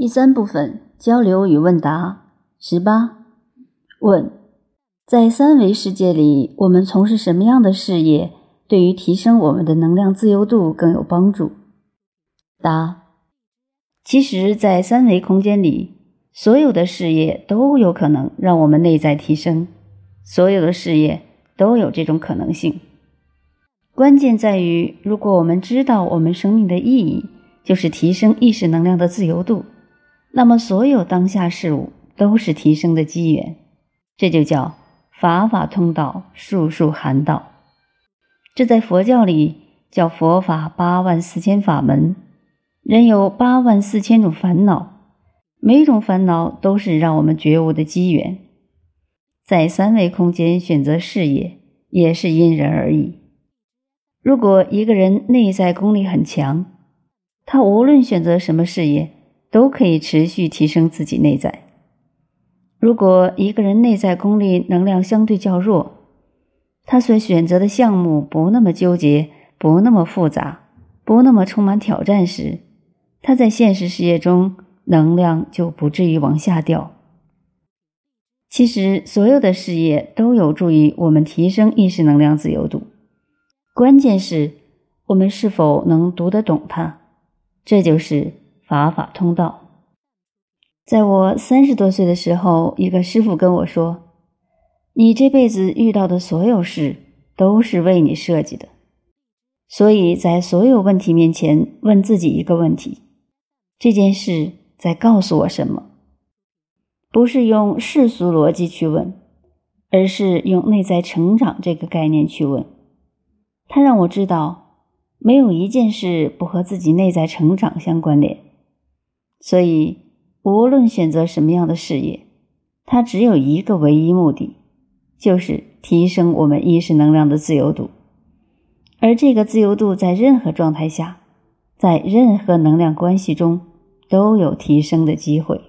第三部分交流与问答十八问：在三维世界里，我们从事什么样的事业，对于提升我们的能量自由度更有帮助？答：其实，在三维空间里，所有的事业都有可能让我们内在提升，所有的事业都有这种可能性。关键在于，如果我们知道我们生命的意义就是提升意识能量的自由度。那么，所有当下事物都是提升的机缘，这就叫法法通道，术术含道。这在佛教里叫佛法八万四千法门。人有八万四千种烦恼，每种烦恼都是让我们觉悟的机缘。在三维空间选择事业，也是因人而异。如果一个人内在功力很强，他无论选择什么事业。都可以持续提升自己内在。如果一个人内在功力能量相对较弱，他所选择的项目不那么纠结，不那么复杂，不那么充满挑战时，他在现实世界中能量就不至于往下掉。其实，所有的事业都有助于我们提升意识能量自由度，关键是我们是否能读得懂它。这就是。法法通道。在我三十多岁的时候，一个师傅跟我说：“你这辈子遇到的所有事都是为你设计的。”所以在所有问题面前，问自己一个问题：这件事在告诉我什么？不是用世俗逻辑去问，而是用内在成长这个概念去问。他让我知道，没有一件事不和自己内在成长相关联。所以，无论选择什么样的事业，它只有一个唯一目的，就是提升我们意识能量的自由度。而这个自由度，在任何状态下，在任何能量关系中，都有提升的机会。